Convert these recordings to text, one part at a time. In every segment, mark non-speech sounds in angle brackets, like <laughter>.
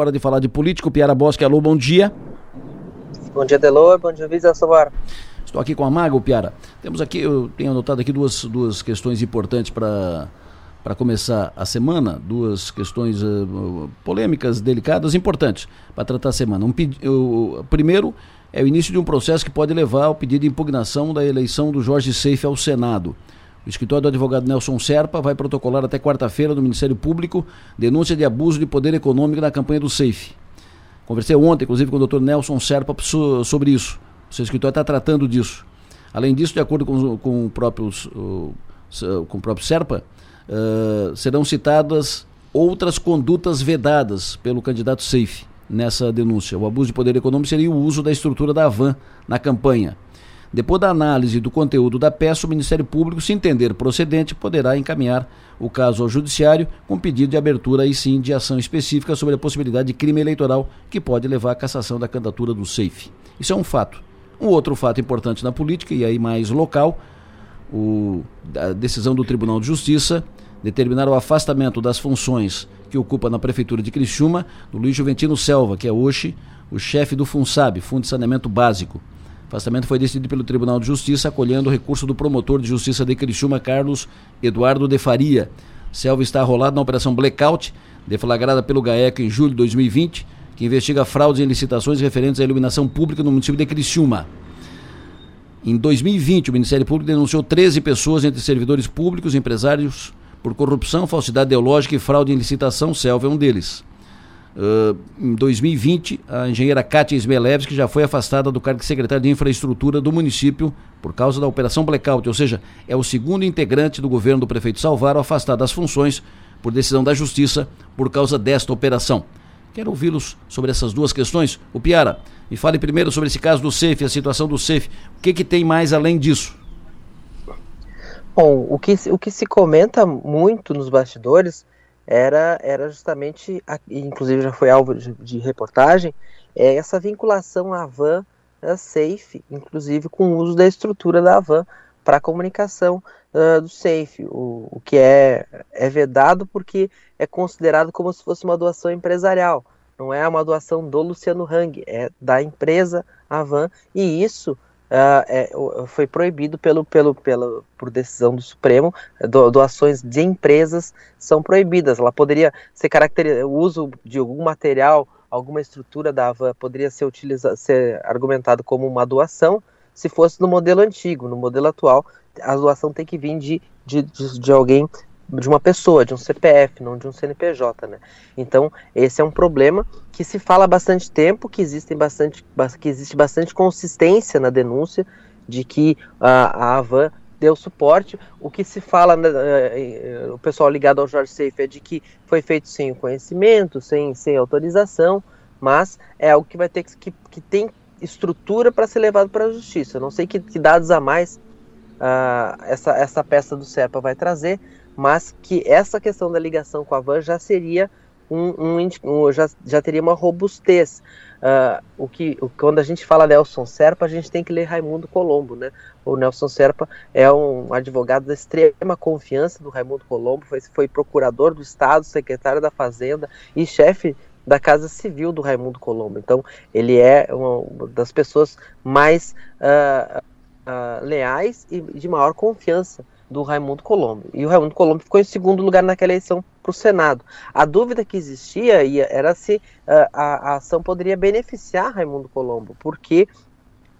Hora de falar de político, Piara Bosque, alô, bom dia. Bom dia, Delor, bom dia, Visa Sobar. Estou aqui com a Mago, Piara. Temos aqui, eu tenho anotado aqui duas, duas questões importantes para para começar a semana, duas questões uh, polêmicas, delicadas, importantes para tratar a semana. Um, o, primeiro é o início de um processo que pode levar ao pedido de impugnação da eleição do Jorge Seife ao Senado. O escritório do advogado Nelson Serpa vai protocolar até quarta-feira no Ministério Público denúncia de abuso de poder econômico na campanha do SAFE. Conversei ontem, inclusive, com o doutor Nelson Serpa sobre isso. O seu escritório está tratando disso. Além disso, de acordo com, com, o, próprio, com o próprio Serpa, uh, serão citadas outras condutas vedadas pelo candidato SAFE nessa denúncia. O abuso de poder econômico seria o uso da estrutura da Van na campanha. Depois da análise do conteúdo da peça, o Ministério Público, se entender procedente, poderá encaminhar o caso ao Judiciário com pedido de abertura e sim de ação específica sobre a possibilidade de crime eleitoral que pode levar à cassação da candidatura do SAFE. Isso é um fato. Um outro fato importante na política, e aí mais local, o, a decisão do Tribunal de Justiça determinar o afastamento das funções que ocupa na Prefeitura de Criciúma do Luiz Juventino Selva, que é hoje o chefe do FUNSAB, Fundo de Saneamento Básico. O afastamento foi decidido pelo Tribunal de Justiça, acolhendo o recurso do promotor de justiça de Criciúma, Carlos Eduardo de Faria. Selva está arrolado na operação Blackout, deflagrada pelo GAECO em julho de 2020, que investiga fraudes em licitações referentes à iluminação pública no município de Criciúma. Em 2020, o Ministério Público denunciou 13 pessoas entre servidores públicos e empresários por corrupção, falsidade ideológica e fraude em licitação. Selva é um deles. Em 2020, a engenheira Kátia Smelevski já foi afastada do cargo de secretária de infraestrutura do município por causa da operação blackout, ou seja, é o segundo integrante do governo do prefeito Salvaro afastado das funções por decisão da justiça por causa desta operação. Quero ouvi-los sobre essas duas questões. O Piara, me fale primeiro sobre esse caso do SEF, a situação do SEF. O que, que tem mais além disso? Bom, o que, o que se comenta muito nos bastidores era, era justamente, inclusive já foi alvo de, de reportagem, é essa vinculação à van safe, inclusive com o uso da estrutura da van para a comunicação uh, do safe, o, o que é, é vedado porque é considerado como se fosse uma doação empresarial. Não é uma doação do Luciano Hang, é da empresa Avan, e isso uh, é, foi proibido pelo, pelo, pelo, por decisão do Supremo, do, doações de empresas são proibidas. Ela poderia ser caracterizada, o uso de algum material, alguma estrutura da Avan poderia ser, utilizado, ser argumentado como uma doação, se fosse no modelo antigo. No modelo atual, a doação tem que vir de, de, de, de alguém de uma pessoa, de um CPF, não de um CNPJ, né? Então, esse é um problema que se fala há bastante tempo, que, existem bastante, que existe bastante consistência na denúncia de que a, a Avan deu suporte. O que se fala, né, eh, eh, o pessoal ligado ao Jorge Safe é de que foi feito sem conhecimento, sem, sem autorização, mas é algo que vai ter que, que, que tem estrutura para ser levado para a justiça. Eu não sei que, que dados a mais uh, essa, essa peça do CEPA vai trazer, mas que essa questão da ligação com a van já seria um, um, um já, já teria uma robustez. Uh, o que quando a gente fala Nelson Serpa, a gente tem que ler Raimundo Colombo, né? O Nelson Serpa é um advogado da extrema confiança do Raimundo Colombo, foi, foi procurador do Estado, secretário da Fazenda e chefe da Casa Civil do Raimundo Colombo. Então, ele é uma das pessoas mais uh, uh, leais e de maior confiança do Raimundo Colombo. E o Raimundo Colombo ficou em segundo lugar naquela eleição para o Senado. A dúvida que existia era se uh, a, a, ação poderia beneficiar Raimundo Colombo, porque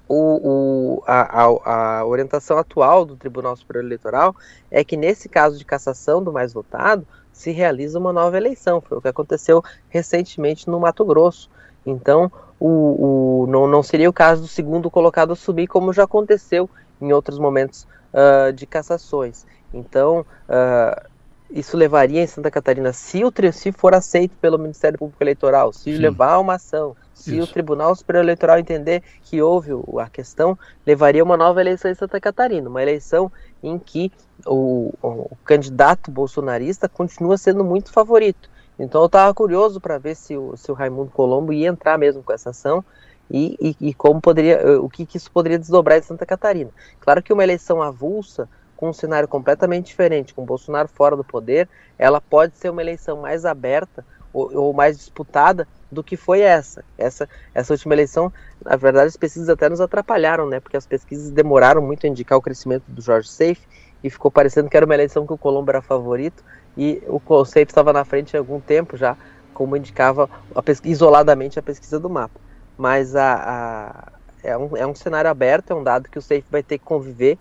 o, o, a, a, a, orientação atual do Tribunal Superior Eleitoral é que nesse caso de cassação do mais votado se realiza uma nova eleição. Foi o que aconteceu recentemente no Mato Grosso. Então, o, o, não, não seria o caso do segundo colocado assumir, como já aconteceu em outros momentos uh, de cassações. Então, uh, isso levaria em Santa Catarina, se o se for aceito pelo Ministério Público Eleitoral, se Sim. levar uma ação, se isso. o Tribunal Superior Eleitoral entender que houve a questão, levaria uma nova eleição em Santa Catarina, uma eleição em que o, o candidato bolsonarista continua sendo muito favorito. Então eu estava curioso para ver se o, se o Raimundo Colombo ia entrar mesmo com essa ação e, e, e como poderia, eh, o que, que isso poderia desdobrar em Santa Catarina. Claro que uma eleição avulsa, com um cenário completamente diferente, com Bolsonaro fora do poder, ela pode ser uma eleição mais aberta, ou, ou, mais disputada do que foi essa. Essa essa última eleição, na verdade, as pesquisas até nos atrapalharam, né? Porque as pesquisas demoraram muito a indicar o crescimento do Jorge Safe e ficou parecendo que era uma eleição que o Colombo era favorito e o Safe estava na frente há algum tempo já, como indicava a pesquisa, isoladamente a pesquisa do mapa. Mas a, a é, um, é um cenário aberto, é um dado que o Safe vai ter que conviver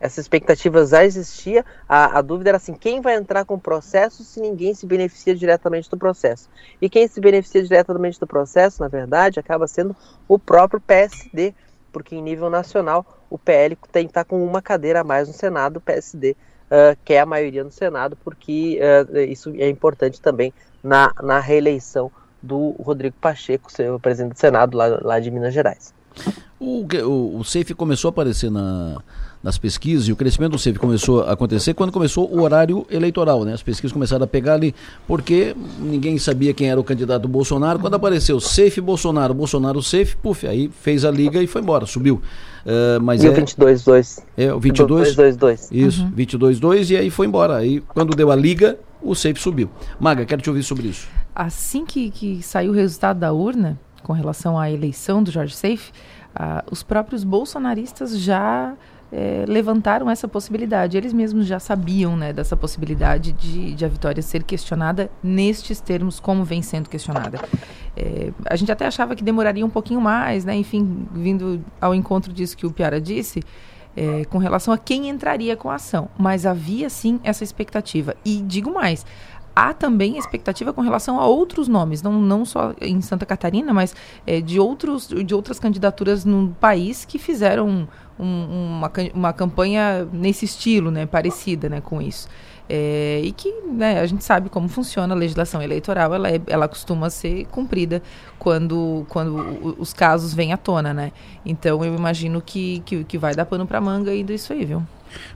essa expectativa já existia. A, a, dúvida era assim: quem vai entrar com o processo se ninguém se beneficia diretamente do processo? E quem se beneficia diretamente do processo, na verdade, acaba sendo o próprio PSD, porque em nível nacional o PL tem que estar com uma cadeira a mais no Senado, o PSD uh, quer a maioria no Senado, porque uh, isso é importante também na, na reeleição do Rodrigo Pacheco, seu presidente do Senado lá, lá de Minas Gerais. O, o, o SAFE começou a aparecer na, nas pesquisas e o crescimento do SAFE começou a acontecer quando começou o horário eleitoral, né? As pesquisas começaram a pegar ali porque ninguém sabia quem era o candidato do Bolsonaro. Quando apareceu SAFE Bolsonaro, Bolsonaro SAFE, puf, aí fez a liga e foi embora, subiu. Uh, mas e é, o 22-2. É, o 22. 22 Isso, uhum. 22-2 e aí foi embora. Aí quando deu a liga, o SAFE subiu. Maga, quero te ouvir sobre isso. Assim que, que saiu o resultado da urna, com relação à eleição do Jorge Safe, uh, os próprios bolsonaristas já é, levantaram essa possibilidade. Eles mesmos já sabiam né, dessa possibilidade de, de, a vitória ser questionada nestes termos, como vem sendo questionada. É, a gente até achava que demoraria um pouquinho mais, né, enfim, vindo ao encontro disso que o Piara disse. É, com relação a quem entraria com a ação, mas havia sim essa expectativa. E digo mais, há também expectativa com relação a outros nomes, não, não só em Santa Catarina, mas é, de, outros, de outras candidaturas no país que fizeram um, uma, uma campanha nesse estilo, né, parecida né, com isso. É, e que né, a gente sabe como funciona a legislação eleitoral, ela, é, ela costuma ser cumprida quando, quando os casos vêm à tona, né? Então eu imagino que, que, que vai dar pano para manga ainda isso aí, viu?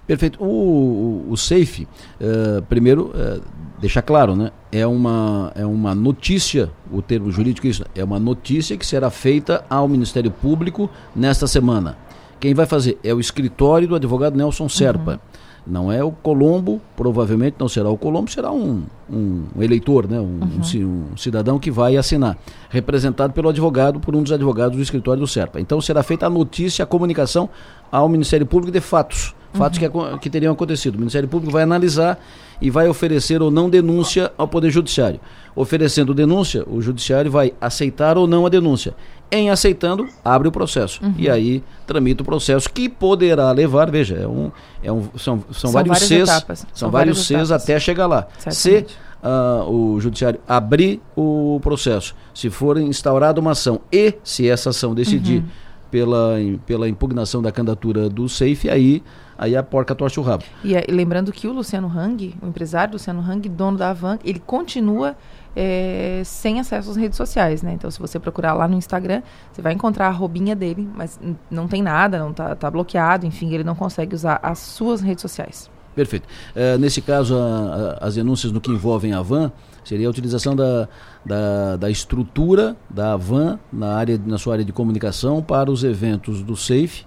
Perfeito. O, o, o SAFE, uh, primeiro, uh, deixar claro, né? É uma, é uma notícia, o termo jurídico é isso, é uma notícia que será feita ao Ministério Público nesta semana. Quem vai fazer é o escritório do advogado Nelson Serpa. Uhum. Não é o Colombo, provavelmente não será o Colombo, será um, um eleitor, né? Um, uhum. um, cidadão que vai assinar, representado pelo advogado, por um dos advogados do escritório do Serpa. Então será feita a notícia, a comunicação ao Ministério Público de fatos, fatos uhum. que, que teriam acontecido. O Ministério Público vai analisar e vai oferecer ou não denúncia ao Poder Judiciário. Oferecendo denúncia, o Judiciário vai aceitar ou não a denúncia. Em aceitando, abre o processo. Uhum. E aí tramita o processo que poderá levar, veja, é um, é um, são, são, são vários Cs, são, são vários Cs até chegar lá. Se uh, o judiciário abrir o processo, se for instaurada uma ação e se essa ação decidir uhum. Pela, pela impugnação da candidatura do SAFE, aí aí a porca torce o rabo. E, e lembrando que o Luciano Hang, o empresário Luciano Hang, dono da Avan, ele continua é, sem acesso às redes sociais, né? Então, se você procurar lá no Instagram, você vai encontrar a robinha dele, mas não tem nada, não tá, tá bloqueado, enfim, ele não consegue usar as suas redes sociais. Perfeito. É, nesse caso, a, a, as denúncias no que envolvem a van seria a utilização da, da, da, estrutura da van na, área, na sua área de comunicação para os eventos do SAFE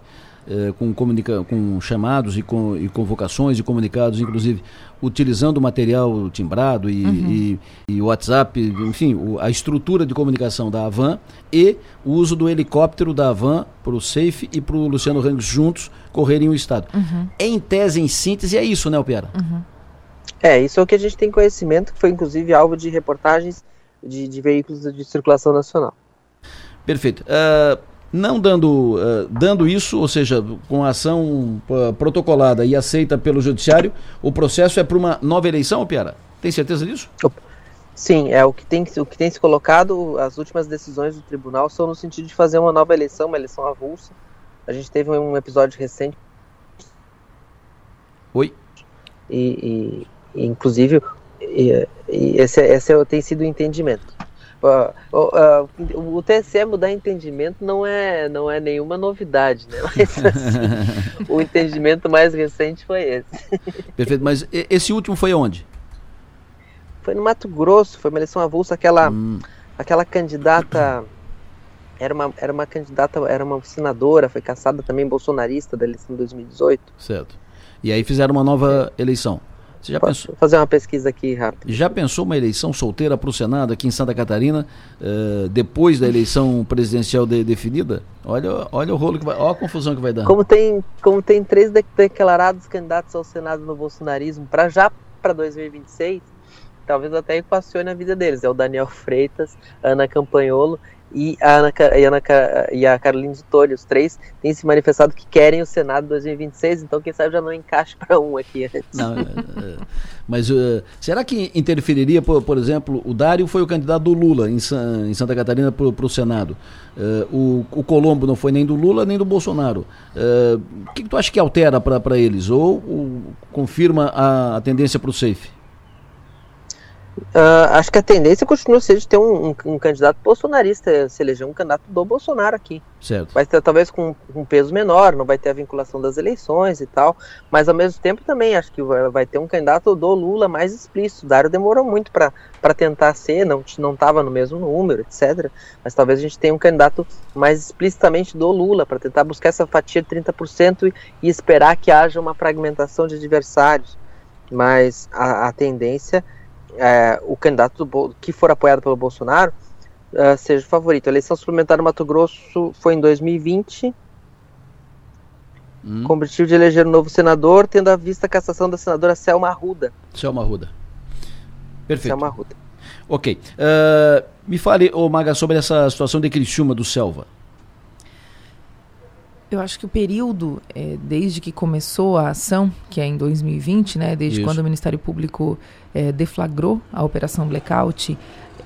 eh, com, comunica com chamados e, com, e convocações e comunicados, inclusive utilizando material timbrado e, uhum. e, e WhatsApp, enfim, o, a estrutura de comunicação da Avan e o uso do helicóptero da Avan para o Safe e para o Luciano Rangos juntos correrem o estado. Uhum. Em tese, em síntese, é isso, né, Piara? Uhum. É, isso é o que a gente tem conhecimento, que foi inclusive alvo de reportagens de, de veículos de circulação nacional. Perfeito. Uh, não dando, uh, dando isso, ou seja, com a ação uh, protocolada e aceita pelo judiciário, o processo é para uma nova eleição, Piara? Tem certeza disso? Sim, é o que tem o que tem se colocado. As últimas decisões do tribunal são no sentido de fazer uma nova eleição, uma eleição avulsa. A gente teve um episódio recente. Oi. E, e, e inclusive, e, esse, esse tem sido o entendimento o TSE mudar entendimento não é, não é nenhuma novidade, né? <laughs> Mas, assim, o entendimento mais recente foi esse. <laughs> Perfeito, mas esse último foi onde? Foi no Mato Grosso, foi uma eleição avulsa, aquela, hum. aquela candidata era uma, era uma candidata, era uma senadora, foi caçada também bolsonarista da eleição de 2018. Certo. E aí fizeram uma nova é. eleição. Você já pensou? Vou fazer uma pesquisa aqui rápido. Já pensou uma eleição solteira para o Senado aqui em Santa Catarina, uh, depois da eleição presidencial de, definida? Olha, olha o rolo que vai, olha a confusão que vai dar. Como tem, como tem três declarados candidatos ao Senado no bolsonarismo para já para 2026, talvez até equacione a vida deles. É o Daniel Freitas, Ana Campanholo e a, Ana, e, Ana, e a Carolina de Tolho, os três têm se manifestado que querem o Senado 2026, então quem sabe já não encaixe para um aqui. Não, é, é, mas uh, será que interferiria, por, por, exemplo, o Dário foi o candidato do Lula em, em Santa Catarina para o Senado, uh, o, o, Colombo não foi nem do Lula nem do Bolsonaro. Uh, o que, que, tu acha que altera para eles? Ou, ou confirma a, a tendência para o safe? Uh, acho que a tendência continua ser de ter um, um, um, candidato bolsonarista, se eleger um candidato do Bolsonaro aqui. Certo. Vai ter talvez com um peso menor, não vai ter a vinculação das eleições e tal, mas ao mesmo tempo também acho que vai, vai ter um candidato do Lula mais explícito. O Dário demorou muito para tentar ser, não estava no mesmo número, etc. Mas talvez a gente tenha um candidato mais explicitamente do Lula para tentar buscar essa fatia de 30% e, e esperar que haja uma fragmentação de adversários. Mas a, a tendência é, o candidato do, que for apoiado pelo Bolsonaro uh, seja o favorito. A eleição suplementar no Mato Grosso foi em 2020, hum. com o objetivo de eleger um novo senador, tendo à vista a cassação da senadora Selma Arruda. Selma Arruda. Perfeito. Selma Arruda. Ok. Uh, me fale, ô Maga, sobre essa situação de Criciúma do Selva. Eu acho que o período, é, desde que começou a ação, que é em 2020, né, desde Isso. quando o Ministério Público é, deflagrou a Operação Blackout,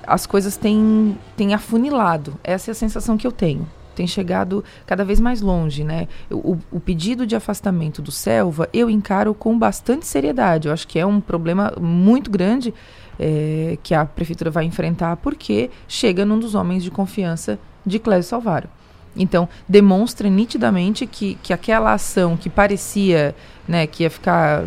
as coisas têm, têm afunilado. Essa é a sensação que eu tenho. Tem chegado cada vez mais longe, né? O, o pedido de afastamento do Selva eu encaro com bastante seriedade. Eu acho que é um problema muito grande é, que a prefeitura vai enfrentar porque chega num dos homens de confiança de Clésio Salvaro. Então, demonstra nitidamente que, que aquela ação que parecia né, que ia ficar,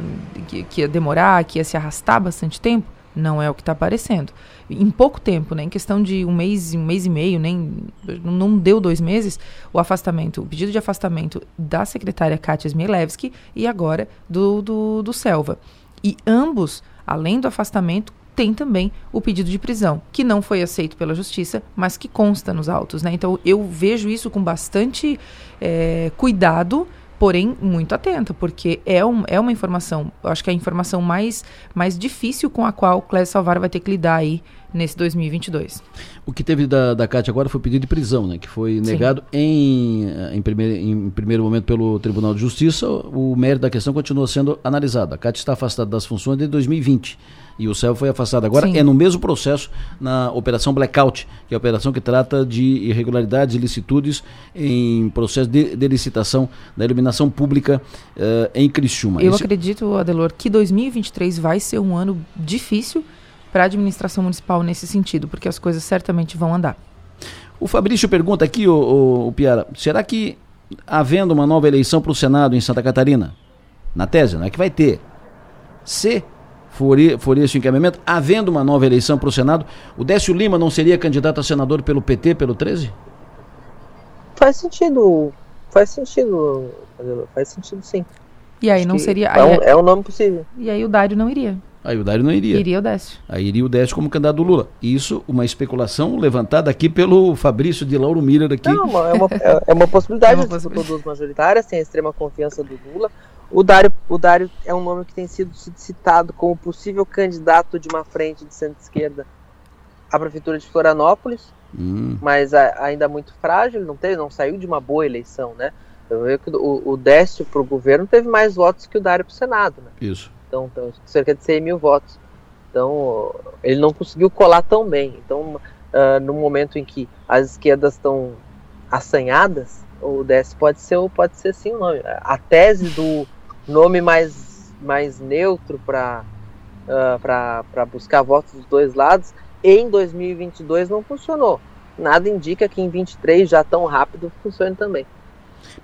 que, que ia demorar, que ia se arrastar bastante tempo, não é o que está aparecendo. Em pouco tempo, né, em questão de um mês, um mês e meio, nem não deu dois meses, o afastamento, o pedido de afastamento da secretária Katia Zmielewski e agora do, do, do Selva. E ambos, além do afastamento, tem também o pedido de prisão, que não foi aceito pela justiça, mas que consta nos autos. Né? Então eu vejo isso com bastante é, cuidado, porém muito atenta, porque é, um, é uma informação, acho que é a informação mais, mais difícil com a qual o Clésio Salvar vai ter que lidar aí nesse 2022. O que teve da, da Cátia agora foi o pedido de prisão, né, que foi negado em, em, primeiro, em primeiro momento pelo Tribunal de Justiça. O mérito da questão continua sendo analisado. A Cátia está afastada das funções desde 2020 e o céu foi afastado agora. Sim. É no mesmo processo na Operação Blackout, que é a operação que trata de irregularidades e ilicitudes em processo de, de licitação da iluminação pública uh, em Criciúma. Eu Esse... acredito, Adelor, que 2023 vai ser um ano difícil para a administração municipal nesse sentido, porque as coisas certamente vão andar. O Fabrício pergunta aqui, o, o, o Piara, será que havendo uma nova eleição para o Senado em Santa Catarina, na tese, não é que vai ter, se for, esse o encaminhamento, havendo uma nova eleição para o Senado, o Décio Lima não seria candidato a senador pelo PT, pelo 13? Faz sentido, faz sentido, faz sentido sim. E aí Acho não seria... É um, é, é um nome possível. E aí o Dário não iria. Aí o Dário não iria. Iria o Décio. Aí iria o Décio como candidato do Lula. Isso, uma especulação levantada aqui pelo Fabrício de Lauro Miller aqui. Não, é uma, <laughs> é, é uma possibilidade. é uma possibilidade. duas majoritárias, tem a extrema confiança do Lula. O Dário, o Dário é um nome que tem sido citado como possível candidato de uma frente de centro-esquerda à prefeitura de Florianópolis, hum. mas a, ainda muito frágil, não teve, não saiu de uma boa eleição, né? Eu vejo que o, o Décio para o governo teve mais votos que o Dário para o Senado, né? Isso. Então, então, cerca de 100 mil votos. Então, ele não conseguiu colar tão bem. Então, uh, no momento em que as esquerdas estão assanhadas, o Décio pode ser, pode ser sim o nome. A tese do nome mais, mais neutro para uh, para buscar votos dos dois lados, em 2022 não funcionou. Nada indica que em 23 já tão rápido funcione também.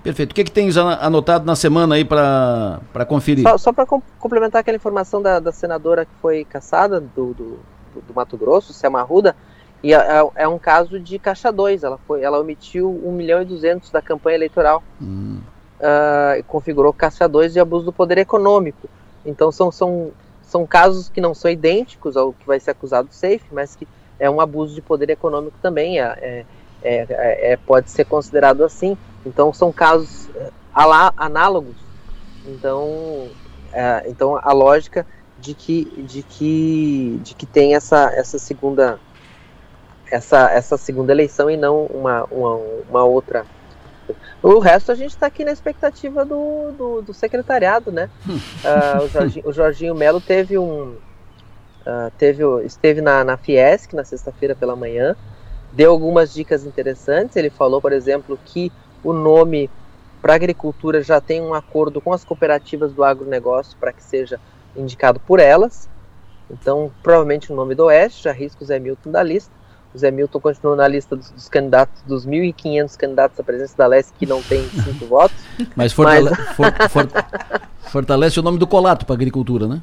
Perfeito. O que, que tens anotado na semana aí para conferir? Só, só para com, complementar aquela informação da, da, senadora que foi caçada do, do, do Mato Grosso, Selma Arruda, e é, é, é, um caso de caixa 2. Ela, foi, ela omitiu 1 milhão e 200 da campanha eleitoral. Hum. Uh, e configurou 2 de abuso do poder econômico. Então são, são, são casos que não são idênticos ao que vai ser acusado do SAFE, mas que é um abuso de poder econômico também, é, é, é, é pode ser considerado assim. Então são casos análogos. Então, então a lógica de que, de que, de que tem essa, essa segunda essa, essa segunda eleição e não uma, uma, uma outra. O resto a gente está aqui na expectativa do, do, do secretariado, né? uh, <laughs> o, Jorginho, o Jorginho Melo teve um. Uh, teve, esteve na, na Fiesc na sexta-feira pela manhã, deu algumas dicas interessantes. Ele falou, por exemplo, que o nome para agricultura já tem um acordo com as cooperativas do agronegócio para que seja indicado por elas. Então, provavelmente o nome do Oeste, já risca o Zé Milton da lista. O Zé Milton continua na lista dos, dos candidatos, dos 1.500 candidatos à presença da Leste que não tem cinco votos. <laughs> Mas, fortale Mas... For, for, fortalece o nome do Colato para agricultura, né?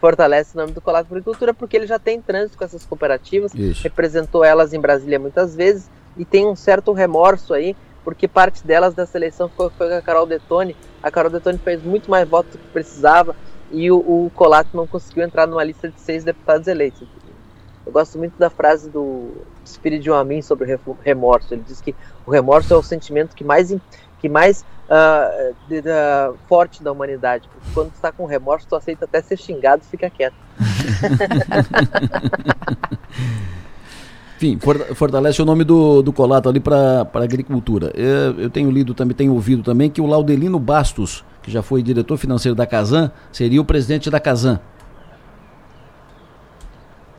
Fortalece o nome do Colato para agricultura porque ele já tem trânsito com essas cooperativas, Isso. representou elas em Brasília muitas vezes e tem um certo remorso aí, porque parte delas dessa eleição foi, foi com a Carol Detone. A Carol Detone fez muito mais votos do que precisava e o, o Colato não conseguiu entrar numa lista de seis deputados eleitos. Eu gosto muito da frase do Espírito de Amin sobre remorso. Ele diz que o remorso é o sentimento que mais, que mais uh, de, de, forte da humanidade. Porque quando tu está com remorso, tu aceita até ser xingado e fica quieto. <laughs> Enfim, fortalece o nome do, do Colato ali para agricultura. Eu, eu, tenho lido também, tenho ouvido também que o Laudelino Bastos, que já foi diretor financeiro da Casan, seria o presidente da Casan.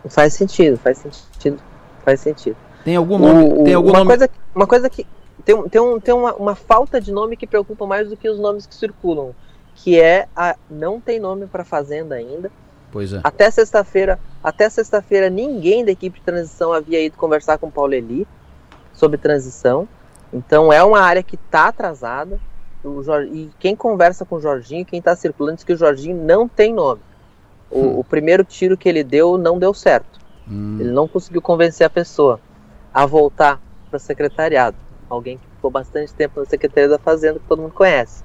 Faz sentido, faz sentido, faz sentido. Tem algum nome? O, tem algum uma, nome... Coisa, uma coisa que tem, tem, um, tem uma, uma falta de nome que preocupa mais do que os nomes que circulam, que é a não tem nome para fazenda ainda. Pois é. Até sexta-feira, até sexta-feira ninguém da equipe de transição havia ido conversar com o Paulo Eli sobre transição. Então é uma área que está atrasada. O Jorge, e quem conversa com o Jorginho, quem está circulando, diz que o Jorginho não tem nome. O, hum. o, primeiro tiro que ele deu não deu certo. Hum. Ele não conseguiu convencer a pessoa a voltar para o secretariado. Alguém que ficou bastante tempo na Secretaria da Fazenda, que todo mundo conhece,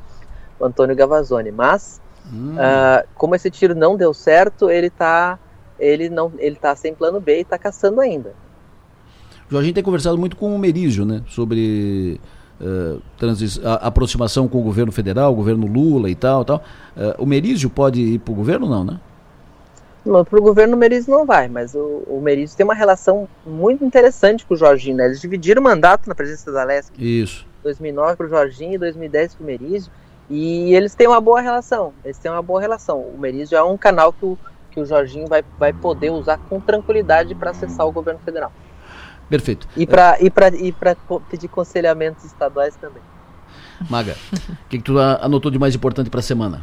o Antônio Gavazzoni. Mas, hum. uh, como esse tiro não deu certo, ele está ele não, ele tá sem plano B e está caçando ainda. O Jorginho tem conversado muito com o Merizio, né? Sobre uh, a, aproximação com o governo federal, o governo Lula e tal, tal. Uh, o Merizio pode ir para o governo não, né? Para o governo o Merizio não vai, mas o, o Merizio tem uma relação muito interessante com o Jorginho. Né? Eles dividiram o mandato na presença da Leste. Isso. 2009 para o Jorginho e 2010 para o Merizio. E eles têm uma boa relação. Eles têm uma boa relação. O Merizio é um canal que o, que o Jorginho vai, vai poder usar com tranquilidade para acessar o governo federal. Perfeito. E para e e pedir conselhamentos estaduais também. Maga, o que, que tu anotou de mais importante para a semana?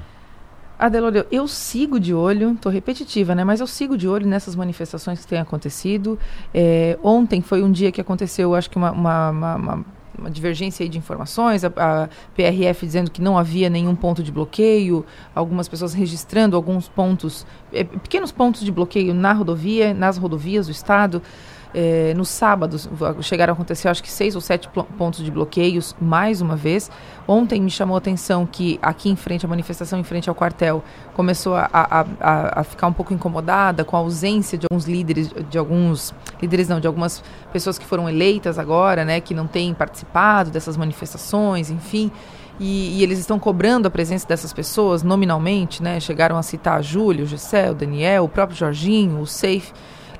Adelolio, eu sigo de olho, estou repetitiva, né? Mas eu sigo de olho nessas manifestações que têm acontecido. É, ontem foi um dia que aconteceu, acho que uma, uma, uma, uma divergência de informações, a, a, PRF dizendo que não havia nenhum ponto de bloqueio, algumas pessoas registrando alguns pontos, é, pequenos pontos de bloqueio na rodovia, nas rodovias do estado. É, no sábado chegaram a acontecer, acho que seis ou sete pontos de bloqueios, mais uma vez. Ontem me chamou a atenção que aqui em frente, a manifestação em frente ao quartel, começou a, a, a, a, ficar um pouco incomodada com a ausência de alguns líderes, de alguns líderes não, de algumas pessoas que foram eleitas agora, né, que não têm participado dessas manifestações, enfim. E, e, eles estão cobrando a presença dessas pessoas nominalmente, né? Chegaram a citar Júlio, o Gessé, o Daniel, o próprio Jorginho, o Safe.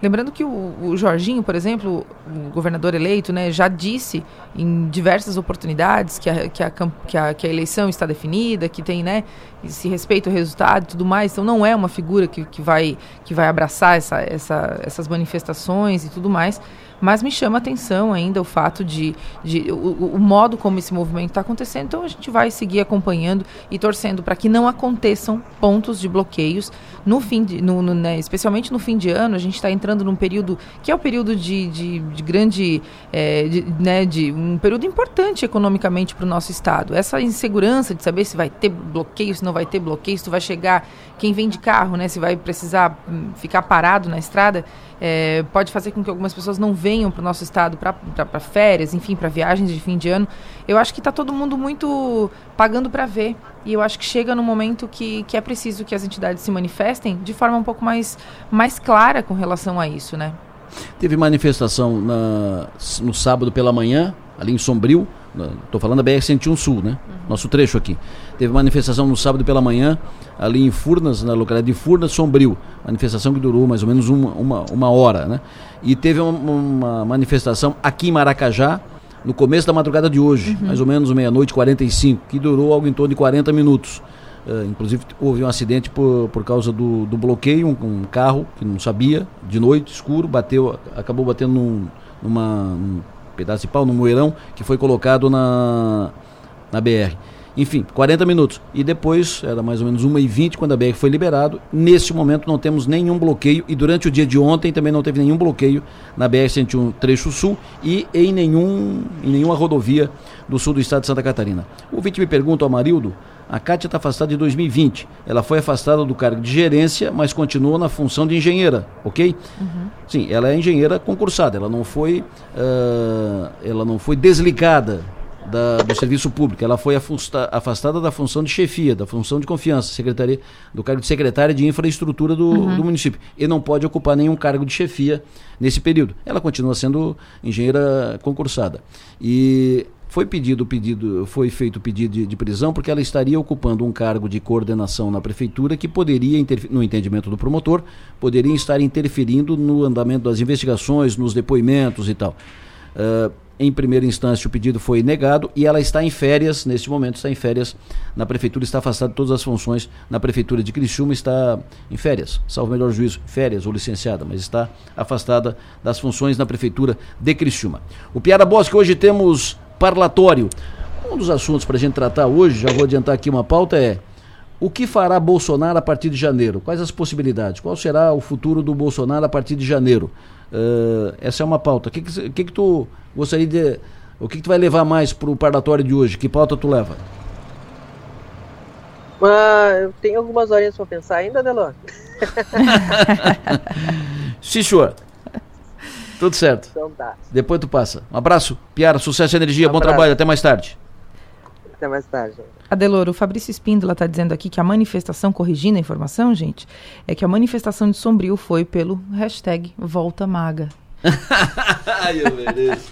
Lembrando que o, o, Jorginho, por exemplo, o governador eleito, né, já disse em diversas oportunidades que a, que a, que a, que a eleição está definida, que tem, né, se respeita o resultado e tudo mais. Então não é uma figura que, que, vai, que vai abraçar essa, essa, essas manifestações e tudo mais. Mas me chama atenção ainda o fato de, de o, o modo como esse movimento está acontecendo. Então a gente vai seguir acompanhando e torcendo para que não aconteçam pontos de bloqueios no fim, de, no, no né, especialmente no fim de ano. A gente está entrando num período que é o período de, de, de grande, é, de, né, de um período importante economicamente para o nosso estado. Essa insegurança de saber se vai ter bloqueio, se não vai ter bloqueio, se tu vai chegar, quem vem de carro, né, se vai precisar hum, ficar parado na estrada, é, pode fazer com que algumas pessoas não venham para o nosso estado para férias, enfim, para viagens de fim de ano. Eu acho que está todo mundo muito pagando para ver. E eu acho que chega no momento que, que é preciso que as entidades se manifestem de forma um pouco mais, mais clara com relação a isso, né? Teve manifestação na, no sábado pela manhã, ali em Sombrio, estou falando da BR-101 Sul, né? Uhum. Nosso trecho aqui. Teve manifestação no sábado pela manhã, ali em Furnas, na localidade de Furnas, Sombrio. Manifestação que durou mais ou menos uma, uma, uma hora, né? E teve uma, uma, manifestação aqui em Maracajá, no começo da madrugada de hoje, uhum. mais ou menos meia-noite 45, que durou algo em torno de 40 minutos. Uh, inclusive houve um acidente por, por causa do, do bloqueio, um, um, carro que não sabia, de noite, escuro, bateu, acabou batendo num, numa, num pedaço de pau, num moeirão que foi colocado na, na BR. Enfim, 40 minutos. E depois, era mais ou menos 1h20 quando a BR foi liberado. Nesse momento não temos nenhum bloqueio e durante o dia de ontem também não teve nenhum bloqueio na BR-101 trecho sul e em, nenhum, em nenhuma rodovia do sul do estado de Santa Catarina. O vítima me pergunta ao Marildo a Cátia está afastada de 2020. Ela foi afastada do cargo de gerência, mas continua na função de engenheira, ok? Uhum. Sim, ela é engenheira concursada. Ela não foi, uh, ela não foi desligada da, do serviço público. Ela foi afastada da função de chefia, da função de confiança, secretaria, do cargo de secretária de infraestrutura do, uhum. do município. E não pode ocupar nenhum cargo de chefia nesse período. Ela continua sendo engenheira concursada. E foi pedido pedido, foi feito o pedido de, de, prisão porque ela estaria ocupando um cargo de coordenação na prefeitura que poderia, no entendimento do promotor, poderia estar interferindo no andamento das investigações, nos depoimentos e tal. Uh, em primeira instância, o pedido foi negado e ela está em férias, neste momento está em férias na prefeitura, está afastada de todas as funções na prefeitura de Criciúma, está em férias, salvo melhor juízo, férias ou licenciada, mas está afastada das funções na prefeitura de Criciúma. O Piara Bosque, hoje temos parlatório. Um dos assuntos para a gente tratar hoje, já vou adiantar aqui uma pauta, é o que fará Bolsonaro a partir de janeiro? Quais as possibilidades? Qual será o futuro do Bolsonaro a partir de janeiro? Uh, essa é uma pauta. O que, que, que, que tu gostaria de. O que, que tu vai levar mais para o parlatório de hoje? Que pauta tu leva? Uh, eu tenho algumas horinhas para pensar ainda, Delon. <laughs> Sim, senhor. Tudo certo. Então tá. Depois tu passa. Um abraço, Piara, sucesso e energia, um bom trabalho, até mais tarde. Até mais tarde. Adeloro, o Fabrício Espíndola está dizendo aqui que a manifestação, corrigindo a informação, gente, é que a manifestação de Sombrio foi pelo hashtag Volta Maga. <laughs> Ai, eu mereço.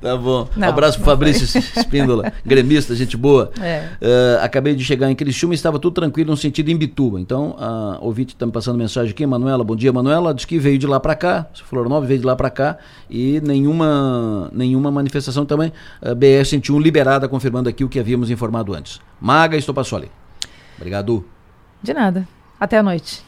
Tá bom. Não, Abraço pro Fabrício <laughs> Espíndola, gremista, gente boa. É. Uh, acabei de chegar em Criciúma e estava tudo tranquilo no sentido em Bituba. Então, a ouvinte está me passando mensagem aqui, Manuela, bom dia, Manuela. Diz que veio de lá para cá, Flor Nova veio de lá para cá e nenhuma, nenhuma manifestação também. Uh, BR-101 liberada, confirmando aqui o que havíamos informado antes. Maga Estopassoli. Obrigado. De nada. Até a noite.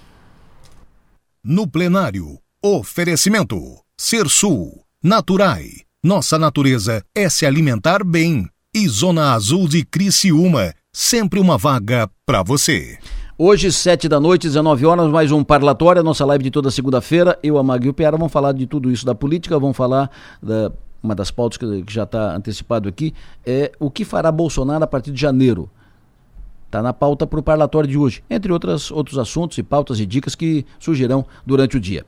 No plenário, oferecimento. Ser Sul, Naturai. Nossa natureza é se alimentar bem. E Zona Azul de Criciúma, sempre uma vaga para você. Hoje, sete da noite, 19 horas, mais um parlatório, nossa live de toda segunda-feira. Eu, a Magui e o Piara vamos falar de tudo isso da política, vamos falar da uma das pautas que já está antecipado aqui, é o que fará Bolsonaro a partir de janeiro. Está na pauta para o parlatório de hoje, entre outras, outros assuntos e pautas e dicas que surgirão durante o dia.